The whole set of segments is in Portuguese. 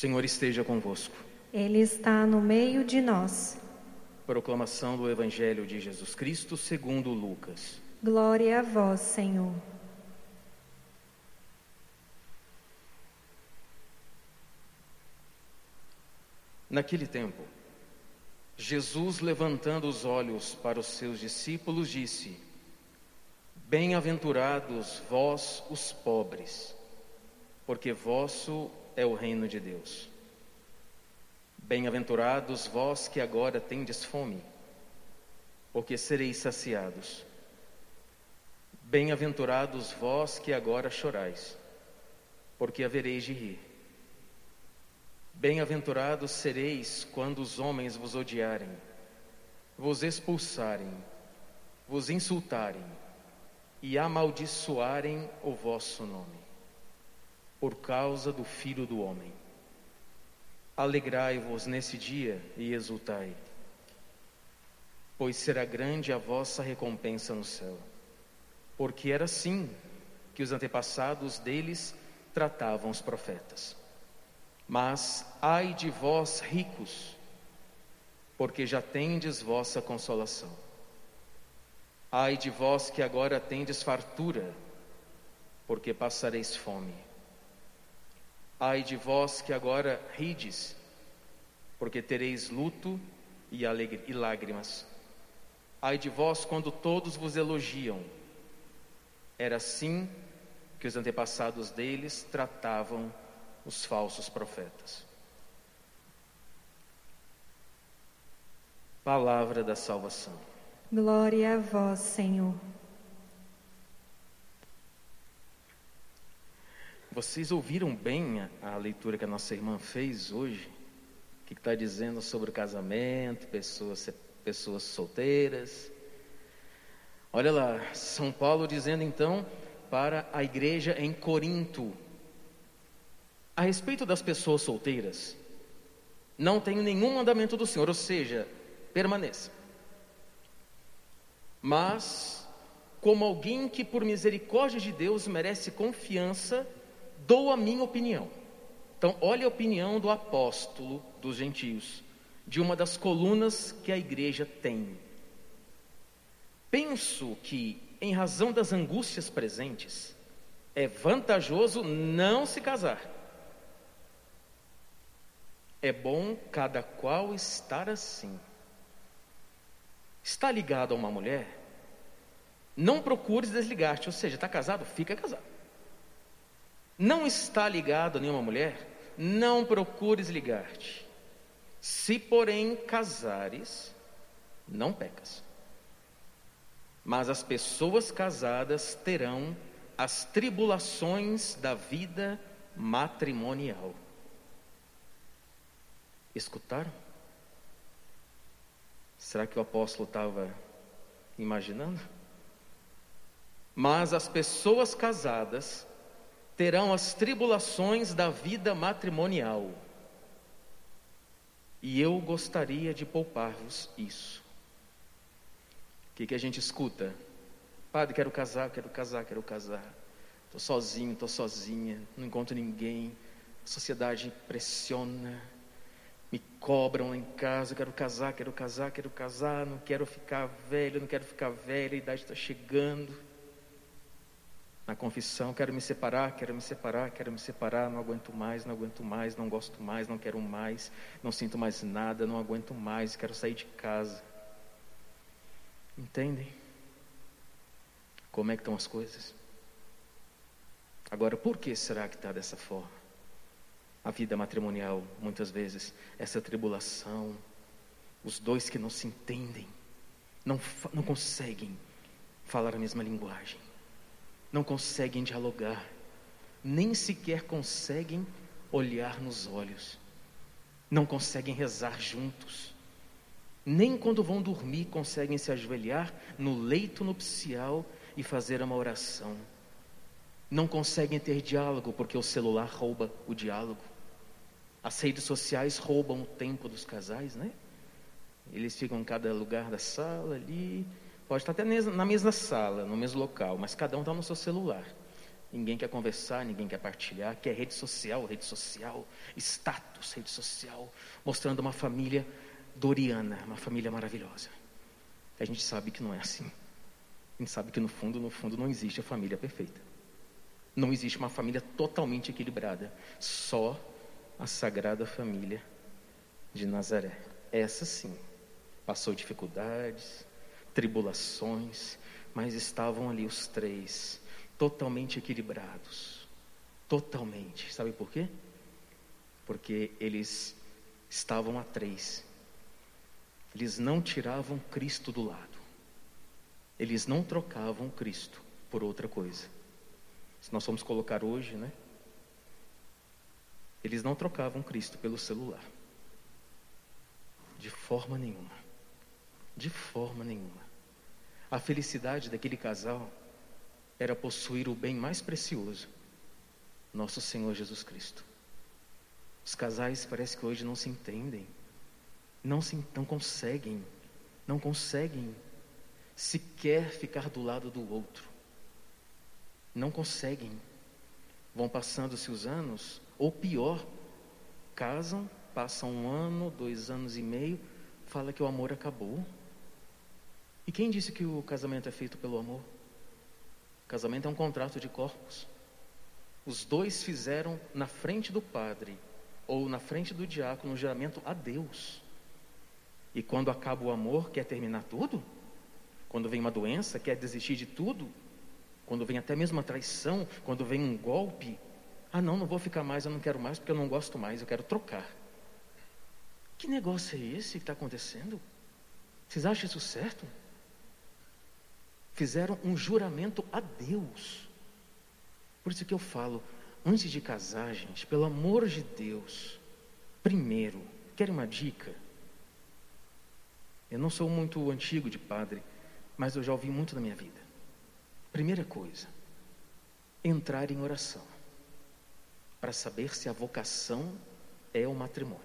Senhor esteja convosco. Ele está no meio de nós. Proclamação do Evangelho de Jesus Cristo segundo Lucas. Glória a vós, Senhor. Naquele tempo, Jesus, levantando os olhos para os seus discípulos, disse: Bem-aventurados vós, os pobres, porque vosso é o reino de Deus. Bem-aventurados vós que agora tendes fome, porque sereis saciados. Bem-aventurados vós que agora chorais, porque havereis de rir. Bem-aventurados sereis quando os homens vos odiarem, vos expulsarem, vos insultarem e amaldiçoarem o vosso nome por causa do Filho do Homem. Alegrai-vos nesse dia e exultai, pois será grande a vossa recompensa no céu, porque era assim que os antepassados deles tratavam os profetas. Mas ai de vós ricos, porque já tendes vossa consolação. Ai de vós que agora tendes fartura, porque passareis fome. Ai de vós que agora rides, porque tereis luto e, e lágrimas. Ai de vós quando todos vos elogiam. Era assim que os antepassados deles tratavam os falsos profetas. Palavra da salvação. Glória a vós, Senhor. Vocês ouviram bem a, a leitura que a nossa irmã fez hoje? O que está dizendo sobre o casamento, pessoas, pessoas solteiras? Olha lá, São Paulo dizendo então para a igreja em Corinto. A respeito das pessoas solteiras, não tenho nenhum mandamento do Senhor, ou seja, permaneça. Mas, como alguém que por misericórdia de Deus merece confiança, dou a minha opinião. Então, olha a opinião do apóstolo dos gentios, de uma das colunas que a igreja tem. Penso que, em razão das angústias presentes, é vantajoso não se casar. É bom cada qual estar assim. Está ligado a uma mulher? Não procures desligar-te, ou seja, está casado? Fica casado não está ligado a nenhuma mulher, não procures ligar-te. Se, porém, casares, não pecas. Mas as pessoas casadas terão as tribulações da vida matrimonial. Escutaram? Será que o apóstolo estava imaginando? Mas as pessoas casadas terão as tribulações da vida matrimonial. E eu gostaria de poupar-vos isso. O que, que a gente escuta? Padre, quero casar, quero casar, quero casar. Estou sozinho, estou sozinha, não encontro ninguém. A sociedade pressiona, me cobram lá em casa, quero casar, quero casar, quero casar, não quero ficar velho, não quero ficar velha, a idade está chegando na confissão: quero me separar, quero me separar, quero me separar, não aguento mais, não aguento mais, não gosto mais, não quero mais, não sinto mais nada, não aguento mais, quero sair de casa. Entendem? Como é que estão as coisas? Agora, por que será que está dessa forma? A vida matrimonial, muitas vezes, essa tribulação, os dois que não se entendem, não, não conseguem falar a mesma linguagem não conseguem dialogar, nem sequer conseguem olhar nos olhos, não conseguem rezar juntos, nem quando vão dormir conseguem se ajoelhar no leito nupcial e fazer uma oração. Não conseguem ter diálogo porque o celular rouba o diálogo. As redes sociais roubam o tempo dos casais, né? Eles ficam em cada lugar da sala ali, Pode estar até na mesma sala, no mesmo local, mas cada um está no seu celular. Ninguém quer conversar, ninguém quer partilhar, quer rede social, rede social, status, rede social, mostrando uma família doriana, uma família maravilhosa. A gente sabe que não é assim. A gente sabe que no fundo, no fundo, não existe a família perfeita. Não existe uma família totalmente equilibrada. Só a Sagrada Família de Nazaré. Essa sim, passou dificuldades, tribulações, mas estavam ali os três, totalmente equilibrados. Totalmente. Sabe por quê? Porque eles estavam a três. Eles não tiravam Cristo do lado. Eles não trocavam Cristo por outra coisa. Se nós formos colocar hoje, né? Eles não trocavam Cristo pelo celular. De forma nenhuma. De forma nenhuma. A felicidade daquele casal era possuir o bem mais precioso, nosso Senhor Jesus Cristo. Os casais parece que hoje não se entendem, não se não conseguem, não conseguem sequer ficar do lado do outro. Não conseguem. Vão passando-se os anos, ou pior, casam, passam um ano, dois anos e meio, fala que o amor acabou. E quem disse que o casamento é feito pelo amor? O casamento é um contrato de corpos. Os dois fizeram na frente do padre ou na frente do diácono um juramento a Deus. E quando acaba o amor, quer terminar tudo? Quando vem uma doença, quer desistir de tudo? Quando vem até mesmo uma traição, quando vem um golpe, ah não, não vou ficar mais, eu não quero mais porque eu não gosto mais, eu quero trocar. Que negócio é esse que está acontecendo? Vocês acham isso certo? Fizeram um juramento a Deus. Por isso que eu falo, antes de casar, gente, pelo amor de Deus, primeiro, quer uma dica? Eu não sou muito antigo de padre, mas eu já ouvi muito na minha vida. Primeira coisa, entrar em oração para saber se a vocação é o matrimônio.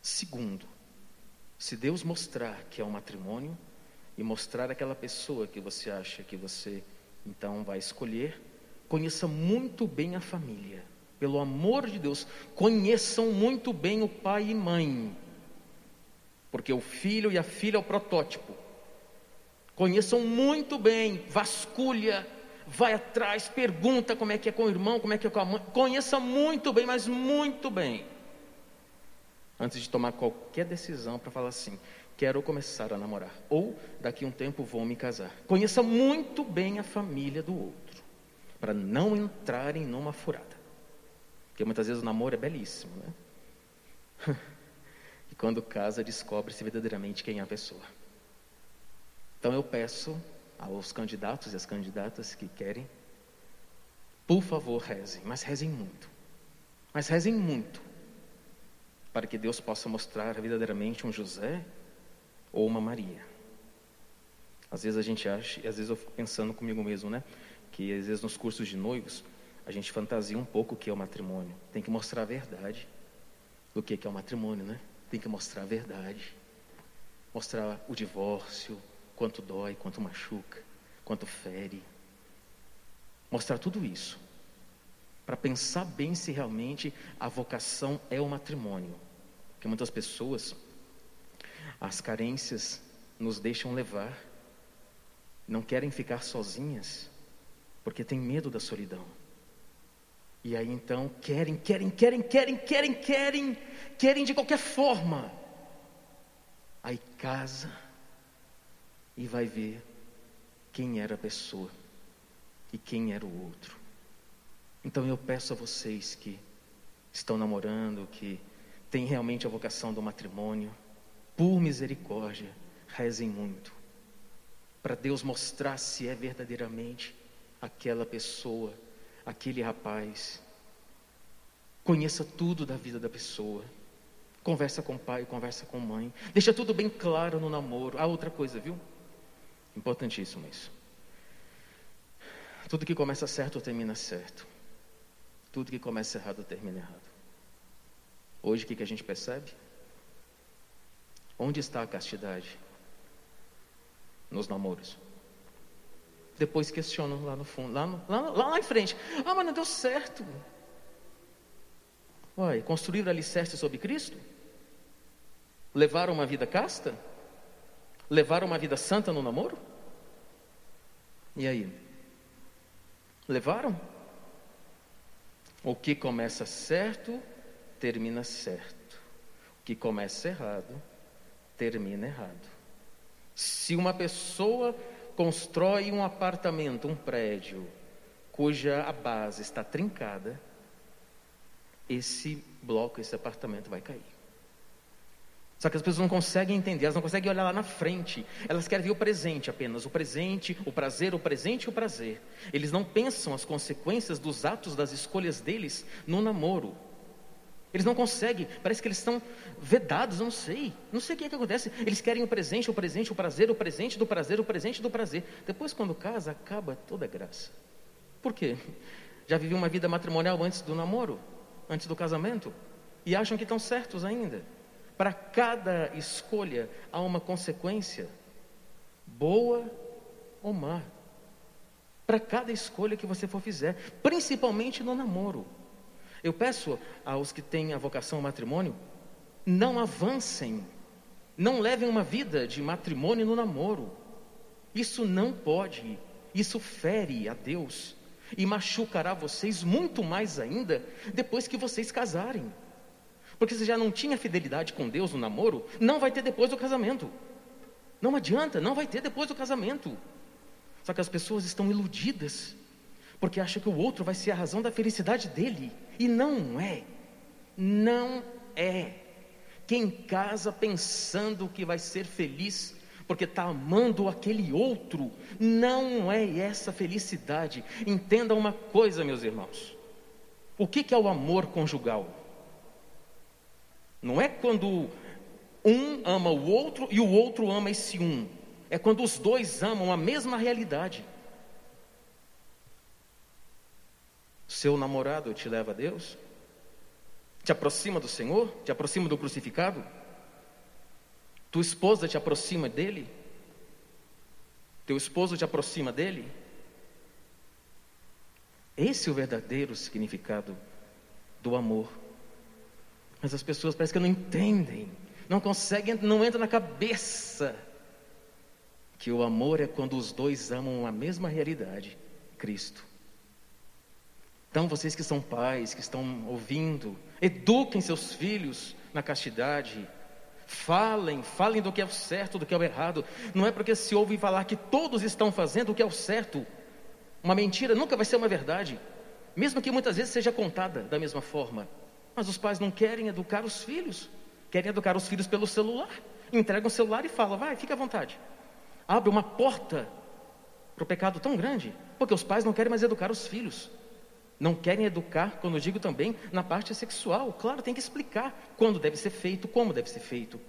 Segundo, se Deus mostrar que é um matrimônio e mostrar aquela pessoa que você acha que você então vai escolher, conheça muito bem a família. Pelo amor de Deus, conheçam muito bem o pai e mãe porque o filho e a filha é o protótipo. Conheçam muito bem, vasculha, vai atrás, pergunta como é que é com o irmão, como é que é com a mãe. Conheça muito bem, mas muito bem. Antes de tomar qualquer decisão para falar assim, quero começar a namorar, ou daqui a um tempo vou me casar. Conheça muito bem a família do outro, para não entrarem numa furada. Porque muitas vezes o namoro é belíssimo, né? quando casa, descobre-se verdadeiramente quem é a pessoa. Então eu peço aos candidatos e às candidatas que querem, por favor, rezem, mas rezem muito. Mas rezem muito, para que Deus possa mostrar verdadeiramente um José ou uma Maria. Às vezes a gente acha, e às vezes eu fico pensando comigo mesmo, né? Que às vezes nos cursos de noivos, a gente fantasia um pouco o que é o matrimônio. Tem que mostrar a verdade do que é o matrimônio, né? tem que mostrar a verdade, mostrar o divórcio, quanto dói, quanto machuca, quanto fere, mostrar tudo isso, para pensar bem se realmente a vocação é o matrimônio, porque muitas pessoas, as carências nos deixam levar, não querem ficar sozinhas, porque tem medo da solidão. E aí então querem, querem, querem, querem, querem, querem, querem de qualquer forma. Aí casa e vai ver quem era a pessoa e quem era o outro. Então eu peço a vocês que estão namorando, que têm realmente a vocação do matrimônio, por misericórdia, rezem muito, para Deus mostrar se é verdadeiramente aquela pessoa aquele rapaz. Conheça tudo da vida da pessoa. Conversa com o pai, conversa com a mãe. Deixa tudo bem claro no namoro. Ah, outra coisa, viu? Importantíssimo isso. Tudo que começa certo termina certo. Tudo que começa errado termina errado. Hoje o que, que a gente percebe? Onde está a castidade? Nos namoros. Depois questionam lá no fundo, lá, no, lá, lá em frente. Ah, mas não deu certo. Uai, construíram alicerce sobre Cristo? Levaram uma vida casta? Levaram uma vida santa no namoro? E aí? Levaram? O que começa certo, termina certo. O que começa errado, termina errado. Se uma pessoa constrói um apartamento, um prédio, cuja a base está trincada, esse bloco, esse apartamento vai cair. Só que as pessoas não conseguem entender, elas não conseguem olhar lá na frente. Elas querem ver o presente apenas, o presente, o prazer, o presente e o prazer. Eles não pensam as consequências dos atos, das escolhas deles no namoro. Eles não conseguem, parece que eles estão vedados, não sei. Não sei o que, é que acontece. Eles querem o presente, o presente, o prazer, o presente do prazer, o presente do prazer. Depois, quando casa, acaba toda a graça. Por quê? Já viviam uma vida matrimonial antes do namoro, antes do casamento, e acham que estão certos ainda. Para cada escolha há uma consequência, boa ou má. Para cada escolha que você for fizer, principalmente no namoro. Eu peço aos que têm a vocação ao matrimônio, não avancem, não levem uma vida de matrimônio no namoro. Isso não pode, isso fere a Deus e machucará vocês muito mais ainda depois que vocês casarem. Porque se já não tinha fidelidade com Deus no namoro, não vai ter depois do casamento. Não adianta, não vai ter depois do casamento. Só que as pessoas estão iludidas, porque acham que o outro vai ser a razão da felicidade dele. E não é. Não é. Quem casa pensando que vai ser feliz porque está amando aquele outro, não é essa felicidade. Entenda uma coisa, meus irmãos: o que, que é o amor conjugal? Não é quando um ama o outro e o outro ama esse um. É quando os dois amam a mesma realidade. Seu namorado te leva a Deus? Te aproxima do Senhor? Te aproxima do crucificado? Tua esposa te aproxima dele? Teu esposo te aproxima dele? Esse é o verdadeiro significado do amor. Mas as pessoas parecem que não entendem, não conseguem, não entra na cabeça que o amor é quando os dois amam a mesma realidade, Cristo. Então, vocês que são pais, que estão ouvindo, eduquem seus filhos na castidade. Falem, falem do que é o certo, do que é o errado. Não é porque se ouve falar que todos estão fazendo o que é o certo. Uma mentira nunca vai ser uma verdade, mesmo que muitas vezes seja contada da mesma forma. Mas os pais não querem educar os filhos, querem educar os filhos pelo celular. Entregam o celular e falam, vai, fica à vontade. Abre uma porta para o pecado tão grande, porque os pais não querem mais educar os filhos. Não querem educar, quando eu digo também, na parte sexual. Claro, tem que explicar quando deve ser feito, como deve ser feito.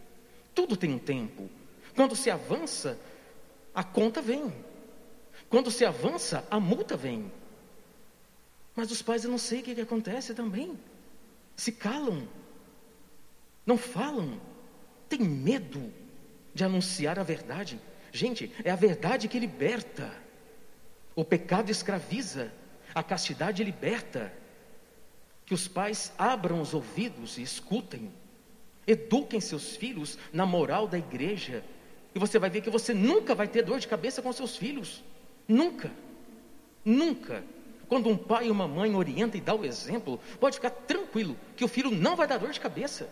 Tudo tem um tempo. Quando se avança, a conta vem. Quando se avança, a multa vem. Mas os pais, eu não sei o que, que acontece também se calam, não falam, têm medo de anunciar a verdade. Gente, é a verdade que liberta. O pecado escraviza, a castidade liberta. Que os pais abram os ouvidos e escutem. Eduquem seus filhos na moral da igreja. E você vai ver que você nunca vai ter dor de cabeça com seus filhos. Nunca. Nunca. Quando um pai e uma mãe orienta e dá o exemplo, pode ficar tranquilo que o filho não vai dar dor de cabeça.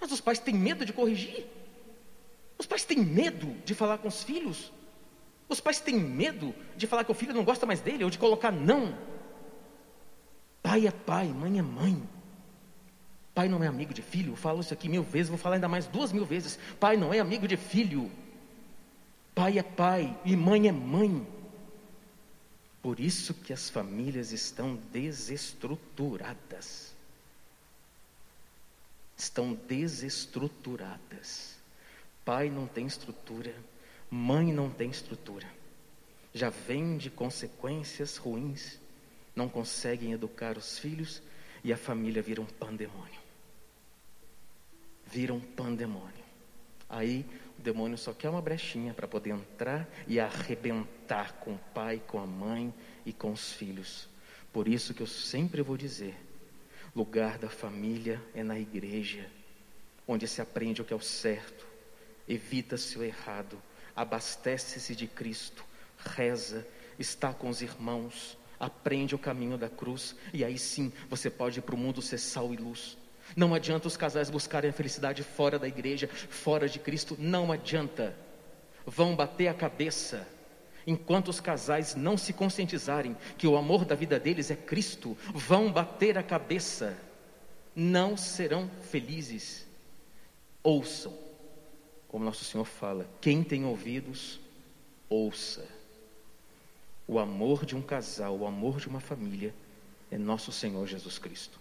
Mas os pais têm medo de corrigir. Os pais têm medo de falar com os filhos. Os pais têm medo de falar que o filho não gosta mais dele ou de colocar não. Pai é pai, mãe é mãe. Pai não é amigo de filho. Eu falo isso aqui mil vezes, vou falar ainda mais duas mil vezes. Pai não é amigo de filho. Pai é pai e mãe é mãe. Por isso que as famílias estão desestruturadas. Estão desestruturadas. Pai não tem estrutura, mãe não tem estrutura. Já vem de consequências ruins, não conseguem educar os filhos e a família vira um pandemônio. Vira um pandemônio. Aí o demônio só quer uma brechinha para poder entrar e arrebentar com o pai, com a mãe e com os filhos. Por isso que eu sempre vou dizer: lugar da família é na igreja, onde se aprende o que é o certo, evita-se o errado, abastece-se de Cristo, reza, está com os irmãos, aprende o caminho da cruz, e aí sim você pode ir para o mundo ser sal e luz. Não adianta os casais buscarem a felicidade fora da igreja, fora de Cristo, não adianta. Vão bater a cabeça. Enquanto os casais não se conscientizarem que o amor da vida deles é Cristo, vão bater a cabeça. Não serão felizes. Ouçam, como nosso Senhor fala: quem tem ouvidos, ouça. O amor de um casal, o amor de uma família é nosso Senhor Jesus Cristo.